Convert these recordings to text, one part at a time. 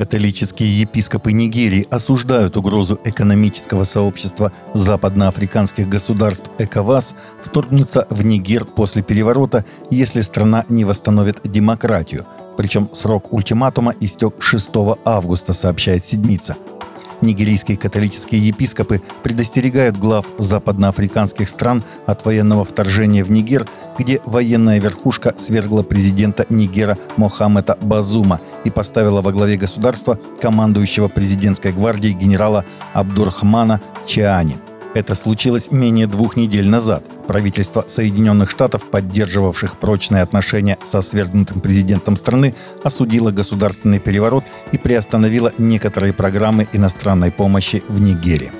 Католические епископы Нигерии осуждают угрозу экономического сообщества западноафриканских государств ЭКОВАС вторгнуться в Нигер после переворота, если страна не восстановит демократию. Причем срок ультиматума истек 6 августа, сообщает Седмица – Нигерийские католические епископы предостерегают глав западноафриканских стран от военного вторжения в Нигер, где военная верхушка свергла президента Нигера Мохаммеда Базума и поставила во главе государства командующего президентской гвардией генерала Абдурхмана Чиани – это случилось менее двух недель назад. Правительство Соединенных Штатов, поддерживавших прочные отношения со свергнутым президентом страны, осудило государственный переворот и приостановило некоторые программы иностранной помощи в Нигерии.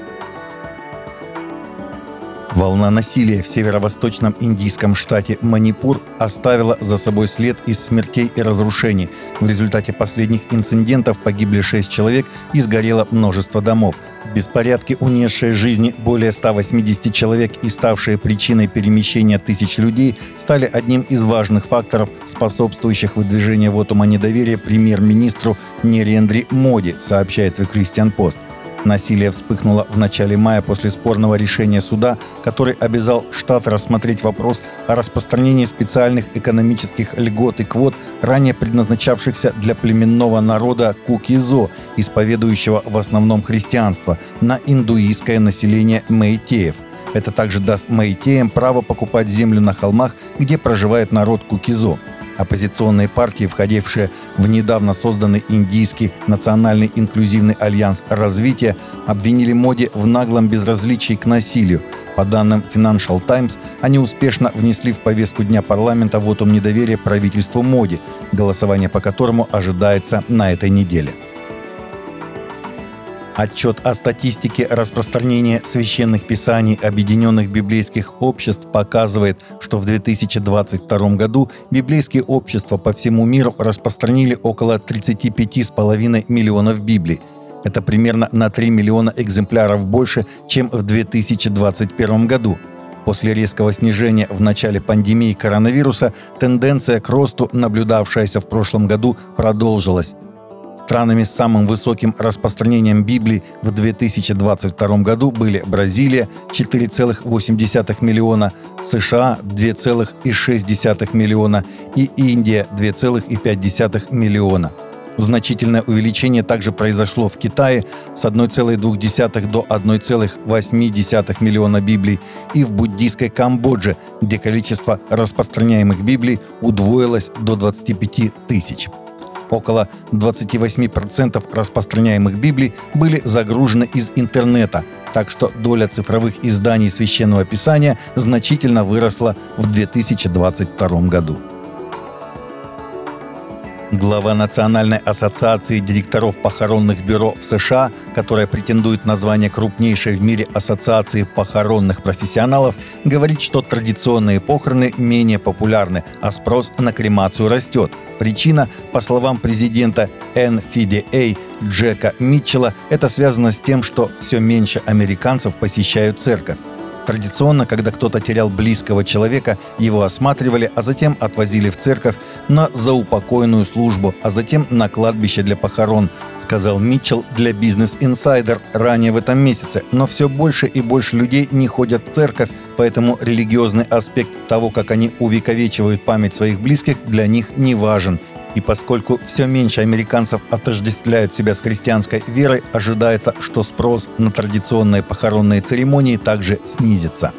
Волна насилия в северо-восточном индийском штате Манипур оставила за собой след из смертей и разрушений. В результате последних инцидентов погибли 6 человек и сгорело множество домов. Беспорядки, унесшие жизни более 180 человек и ставшие причиной перемещения тысяч людей, стали одним из важных факторов, способствующих выдвижению вотума недоверия премьер-министру Нерендри Моди, сообщает The Christian Post. Насилие вспыхнуло в начале мая после спорного решения суда, который обязал штат рассмотреть вопрос о распространении специальных экономических льгот и квот, ранее предназначавшихся для племенного народа Кукизо, исповедующего в основном христианство, на индуистское население Мэйтеев – это также даст Мэйтеям право покупать землю на холмах, где проживает народ Кукизо. Оппозиционные партии, входившие в недавно созданный Индийский национальный инклюзивный альянс развития, обвинили Моди в наглом безразличии к насилию. По данным Financial Times, они успешно внесли в повестку дня парламента вотум недоверия правительству Моди, голосование по которому ожидается на этой неделе. Отчет о статистике распространения священных писаний Объединенных библейских обществ показывает, что в 2022 году библейские общества по всему миру распространили около 35,5 миллионов Библий. Это примерно на 3 миллиона экземпляров больше, чем в 2021 году. После резкого снижения в начале пандемии коронавируса тенденция к росту, наблюдавшаяся в прошлом году, продолжилась. Странами с самым высоким распространением Библии в 2022 году были Бразилия 4,8 миллиона, США 2,6 миллиона и Индия 2,5 миллиона. Значительное увеличение также произошло в Китае с 1,2 до 1,8 миллиона Библий и в буддийской Камбодже, где количество распространяемых Библий удвоилось до 25 тысяч. Около 28% распространяемых Библий были загружены из интернета, так что доля цифровых изданий Священного Писания значительно выросла в 2022 году. Глава Национальной ассоциации директоров похоронных бюро в США, которая претендует на звание крупнейшей в мире ассоциации похоронных профессионалов, говорит, что традиционные похороны менее популярны, а спрос на кремацию растет. Причина, по словам президента NFDA Джека Митчелла, это связано с тем, что все меньше американцев посещают церковь. Традиционно, когда кто-то терял близкого человека, его осматривали, а затем отвозили в церковь на заупокойную службу, а затем на кладбище для похорон, сказал Митчелл для Business Insider ранее в этом месяце. Но все больше и больше людей не ходят в церковь, поэтому религиозный аспект того, как они увековечивают память своих близких, для них не важен. И поскольку все меньше американцев отождествляют себя с христианской верой, ожидается, что спрос на традиционные похоронные церемонии также снизится.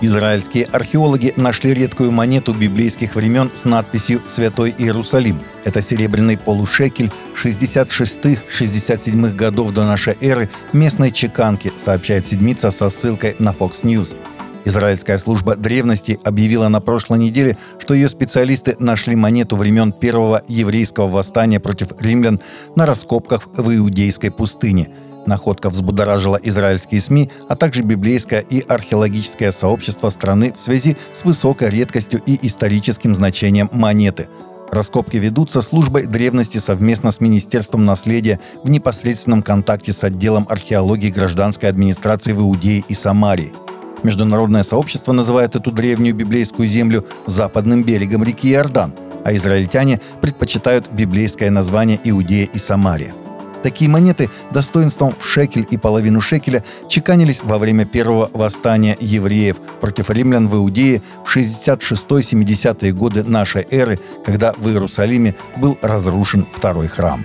Израильские археологи нашли редкую монету библейских времен с надписью «Святой Иерусалим». Это серебряный полушекель 66-67 годов до нашей эры местной чеканки, сообщает Седмица со ссылкой на Fox News. Израильская служба древности объявила на прошлой неделе, что ее специалисты нашли монету времен первого еврейского восстания против римлян на раскопках в Иудейской пустыне. Находка взбудоражила израильские СМИ, а также библейское и археологическое сообщество страны в связи с высокой редкостью и историческим значением монеты. Раскопки ведутся службой древности совместно с Министерством наследия в непосредственном контакте с отделом археологии гражданской администрации в Иудее и Самарии – Международное сообщество называет эту древнюю библейскую землю западным берегом реки Иордан. а израильтяне предпочитают библейское название Иудея и Самария. Такие монеты достоинством в шекель и половину шекеля чеканились во время первого восстания евреев против римлян в Иудее в 66-70-е годы нашей эры, когда в Иерусалиме был разрушен второй храм.